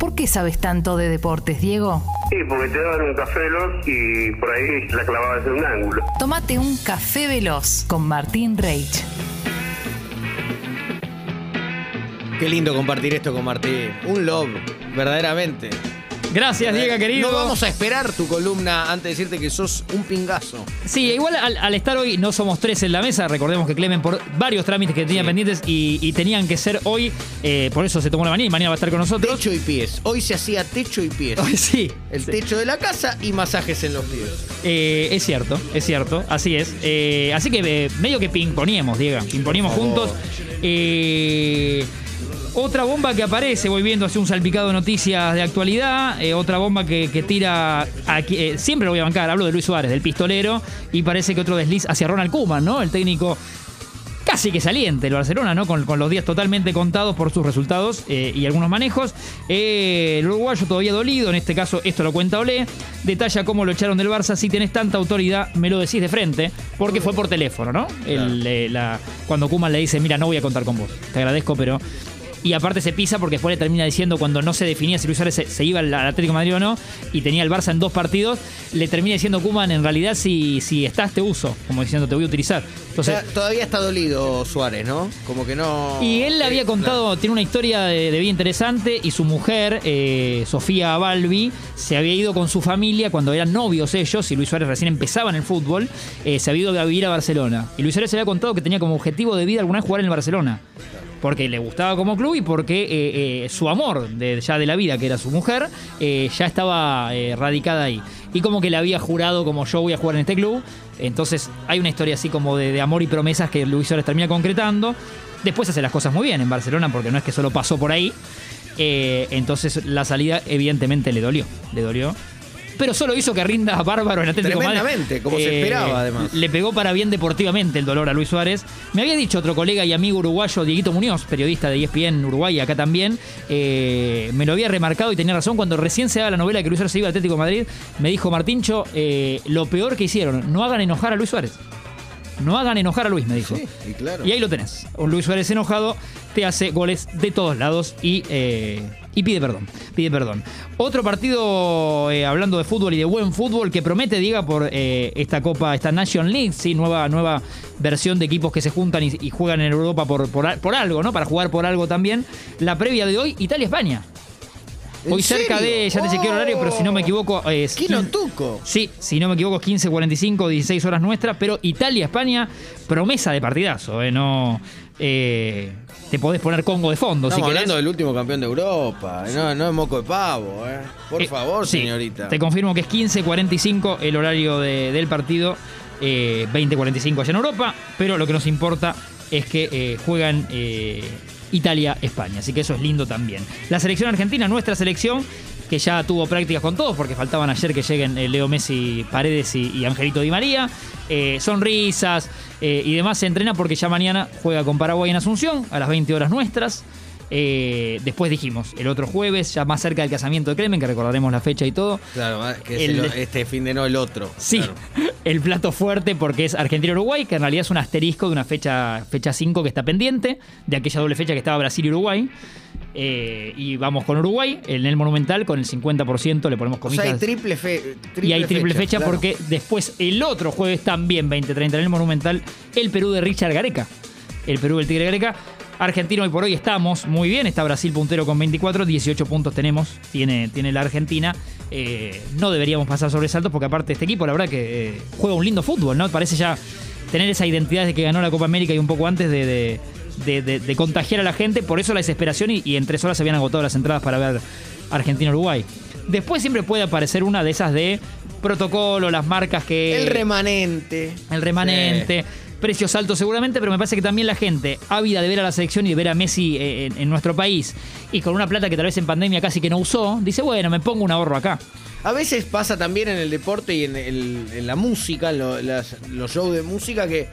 ¿Por qué sabes tanto de deportes, Diego? Sí, porque te daban un café veloz y por ahí la clavabas en un ángulo. Tómate un café veloz con Martín Reich. Qué lindo compartir esto con Martín. Un love, verdaderamente. Gracias, Diego, querido. No vamos a esperar tu columna antes de decirte que sos un pingazo. Sí, igual al, al estar hoy no somos tres en la mesa, recordemos que Clemen por varios trámites que tenía Sí. pendientes y, y tenían que ser hoy, eh, por eso se tomó la mañana y mañana va a estar con nosotros. Techo y pies. Hoy se hacía techo y pies. Hoy sí, El sí. techo de la casa y masajes en los pies. Eh, es cierto, es cierto, así es. Eh, así que medio que pimponíamos, Diego, pimponíamos juntos. Eh, otra bomba que aparece, voy viendo así un salpicado de noticias de actualidad. eh, otra bomba que, que tira. Aquí, eh, siempre lo voy a bancar, hablo de Luis Suárez, del pistolero. Y parece que otro desliz hacia Ronald Koeman, ¿no? El técnico casi que saliente el Barcelona, ¿no? Con, con los días totalmente contados por sus resultados eh, y algunos manejos. Eh, el uruguayo todavía dolido, en este caso esto lo cuenta Olé, detalla cómo lo echaron del Barça. Si tenés tanta autoridad, me lo decís de frente, porque fue por teléfono, ¿no? El, eh, la- cuando Kuman le dice, mira, no voy a contar con vos, te agradezco, pero... Y aparte se pisa porque después le termina diciendo cuando no se definía si Luis Suárez se, se iba al Atlético de Madrid o no y tenía el Barça en dos partidos, le termina diciendo Kuman en realidad si, si estás te uso, como diciendo te voy a utilizar. O Entonces, sea, todavía está dolido Suárez, ¿no? Como que no. y él le había Eh, contado, tiene una historia de, de vida interesante y su mujer, eh, Sofía Balbi, se había ido con su familia cuando eran novios ellos y Luis Suárez recién empezaba en el fútbol, eh, se había ido a vivir a Barcelona. Y Luis Suárez se había contado que tenía como objetivo de vida alguna vez jugar en el Barcelona. Porque le gustaba como club y porque eh, eh, su amor de, ya de la vida, que era su mujer, eh, ya estaba radicada ahí. Y como que le había jurado como yo voy a jugar en este club. Entonces hay una historia así como de, amor y promesas que Luis Suárez termina concretando. Después hace las cosas muy bien en Barcelona porque no es que solo pasó por ahí. Entonces la salida evidentemente le dolió. Le dolió. Pero solo hizo que rinda bárbaro en Atlético. Tremendamente, como se esperaba, además. Le pegó para bien deportivamente el dolor a Luis Suárez. Me había dicho otro colega y amigo uruguayo, Dieguito Muñoz, periodista de ESPN Uruguay, acá también, eh, me lo había remarcado y tenía razón cuando recién se daba la novela que Luis Suárez se iba al Atlético de Madrid. Me dijo Martincho, eh, lo peor que hicieron, no hagan enojar a Luis Suárez. No hagan enojar a Luis, me dijo. Sí, y claro. Y ahí lo tenés. Un Luis Suárez enojado te hace goles de todos lados y, eh, y pide perdón. Pide perdón. Otro partido, eh, hablando de fútbol y de buen fútbol, que promete, diga, por eh, esta Copa, esta Nation League, sí, nueva, nueva versión de equipos que se juntan y, y juegan en Europa por, por, por algo, ¿no? Para jugar por algo también. La previa de hoy, Italia-España. ¿En Hoy cerca serio? de, ya te chequeé el horario, pero si no me equivoco, es quin- Tuco. Sí, si no me equivoco, es 15.45, 16 horas nuestras, pero Italia-España, promesa de partidazo, ¿eh? No. eh, te podés poner Congo de fondo Estamos si hablando del último campeón de Europa. No, no es moco de pavo, ¿eh? Por Eh, favor, sí, señorita. Te confirmo que es 15.45 el horario de- del partido, eh, 20.45 allá en Europa, pero lo que nos importa es que eh, juegan eh, Italia-España, así que eso es lindo también. La selección argentina, nuestra selección, que ya tuvo prácticas con todos, porque faltaban ayer que lleguen eh, Leo Messi, Paredes y, y Angelito Di María. Eh, sonrisas eh, y demás se entrena porque ya mañana juega con Paraguay en Asunción a las 20 horas nuestras. Eh, después dijimos, el otro jueves, ya más cerca del casamiento de Clemen, que recordaremos la fecha y todo. Claro, que es El- el- este fin de no el otro. Sí, Claro. el plato fuerte porque es Argentina-Uruguay, que en realidad es un asterisco de una fecha fecha 5 que está pendiente, de aquella doble fecha que estaba Brasil y Uruguay. Eh, y vamos con Uruguay en el Monumental con el 50%, le ponemos O comillas. sea, hay triple, fe, y hay triple fecha, claro. porque después el otro jueves también 20-30 en el Monumental, el Perú de Richard Gareca. El Perú del Tigre Gareca. Argentina hoy por hoy estamos muy bien, está Brasil puntero con 24, 18 puntos tenemos, tiene, tiene la Argentina. Eh, no deberíamos pasar sobresaltos porque aparte este equipo la verdad que eh, juega un lindo fútbol, ¿no? Parece ya tener esa identidad de que ganó la Copa América y un poco antes de, de- de- de- de contagiar a la gente, por eso la desesperación y, y en tres horas se habían agotado las entradas para ver Argentina-Uruguay. Después siempre puede aparecer una de esas de protocolo, las marcas que... El remanente. El remanente. Precios altos seguramente, pero me parece que también la gente, ávida de ver a la selección y de ver a Messi eh, en, nuestro país, y con una plata que tal vez en pandemia casi que no usó, dice, bueno, me pongo un ahorro acá. A veces pasa también en el deporte y en, la música, en los shows de música, que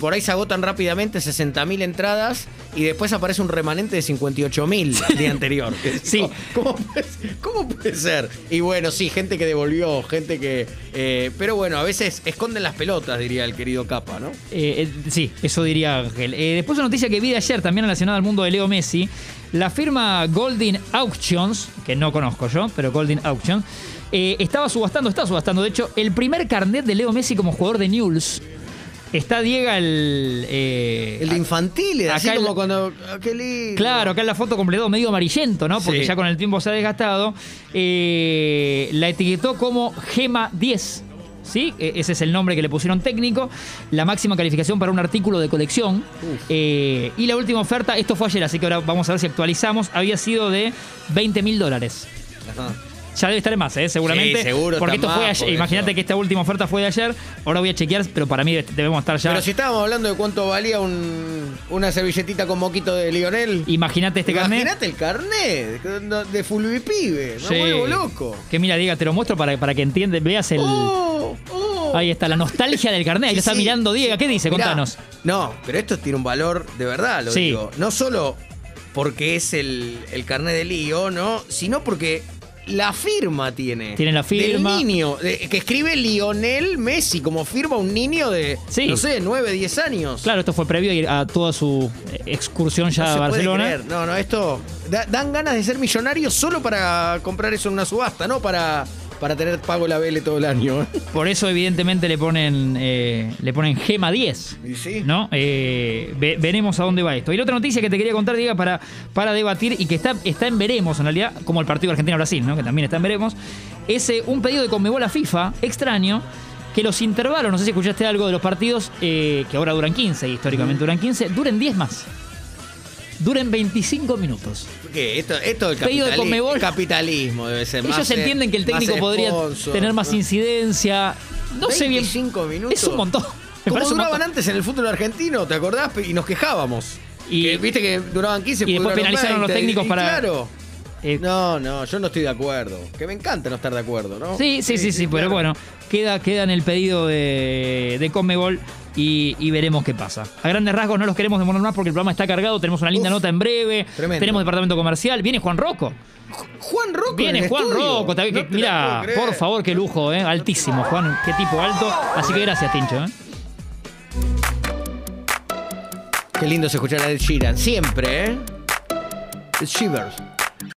por ahí se agotan rápidamente 60.000 entradas y después aparece un remanente de 58.000 el día anterior. Sí. ¿Cómo puede, cómo puede ser? Y bueno, sí, gente que devolvió, gente que... eh, pero bueno, a veces esconden las pelotas, diría el querido Capa, ¿no? Eh, eh, sí, eso diría Ángel. Eh, después una noticia que vi de ayer, también relacionada al mundo de Leo Messi. La firma Golden Auctions, que no conozco yo, pero Golden Auctions, eh, estaba subastando, está subastando, de hecho, el primer carnet de Leo Messi como jugador de Newell's. Está Diego el... eh, El de infantiles, así el- como cuando. ah, qué lindo. Claro, acá en la foto completó medio amarillento, ¿no? Porque Sí. ya con el tiempo se ha desgastado. Eh, la etiquetó como Gema 10. ¿Sí? E- Ese es el nombre que le pusieron técnico. La máxima calificación para un artículo de colección. Eh, y la última oferta, esto fue ayer, así que ahora vamos a ver si actualizamos, había sido de 20 mil dólares. Ajá. Ya debe estar en más, ¿eh? seguramente. Sí, seguro Porque esto fue ayer. Imagínate que esta última oferta fue de ayer. Ahora voy a chequear, pero para mí debemos estar ya. Pero si estábamos hablando de cuánto valía un- una servilletita con moquito de Lionel. Imagínate este carnet. Imagínate el carnet de, de Fulvipibe. Sí. vuelvo loco. Que mira, diga, te lo muestro para, para que entiendas, veas el. Oh, oh. Ahí está, la nostalgia del carnet. Ahí Sí, está mirando Diego. ¿Qué dice? Mirá, Contanos. No, pero esto tiene un valor de verdad, lo digo. No solo porque es el, el carnet de lío, ¿no? Sino porque la firma tiene. Tiene la firma. Del niño, de- que escribe Lionel Messi, como firma un niño de, Sí. no sé, 9, 10 años. Claro, esto fue previo a toda su eh, excursión ya No a se puede Barcelona. creer. No, no, esto. da- dan ganas de ser millonarios solo para comprar eso en una subasta, no para, para tener pago la Vele todo el año. Por eso, evidentemente, le ponen eh, le ponen Gema 10. Y sí. ¿No? Eh, ve- veremos a dónde va esto. Y la otra noticia que te quería contar, Diego, para, para debatir y que está, está en veremos, en realidad, como el partido Argentina-Brasil, ¿no? Que también está en veremos, es eh, un pedido de Conmebol a FIFA, extraño, que los intervalos, no sé si escuchaste algo de los partidos, eh, que ahora duran 15, históricamente duran 15, duren 10 más. Duren 25 minutos. ¿Qué? Esto, esto es Pedido de Conmebol. capitalismo, debe ser. Ellos más, eh, entienden que el técnico podría sponsor, tener más ¿no? incidencia. No sé bien. 25 minutos. Es un montón. Me Como duraban montón. antes en el fútbol argentino, ¿te acordás? Y nos quejábamos. Y- Que, Viste que duraban 15 y después penalizaron a los 20, técnicos y para- Claro. Eh, No, no, yo no estoy de acuerdo. Que me encanta no estar de acuerdo, ¿no? Sí, sí, sí, sí, pero claro. bueno, queda, queda en el pedido de, de Conmebol y, y veremos qué pasa. A grandes rasgos no los queremos demorar más porque el programa está cargado, tenemos una linda Uf, nota en breve, tremendo. tenemos departamento comercial, viene Juan Rocco, Juan Rocco. en viene Juan estudio. Rocco, que- mira, por favor, qué lujo, eh, altísimo, Juan, qué tipo alto, así que gracias, Tincho. eh. Qué lindo es escuchar a Ed Sheeran. Siempre, ¿eh? Ed Shivers.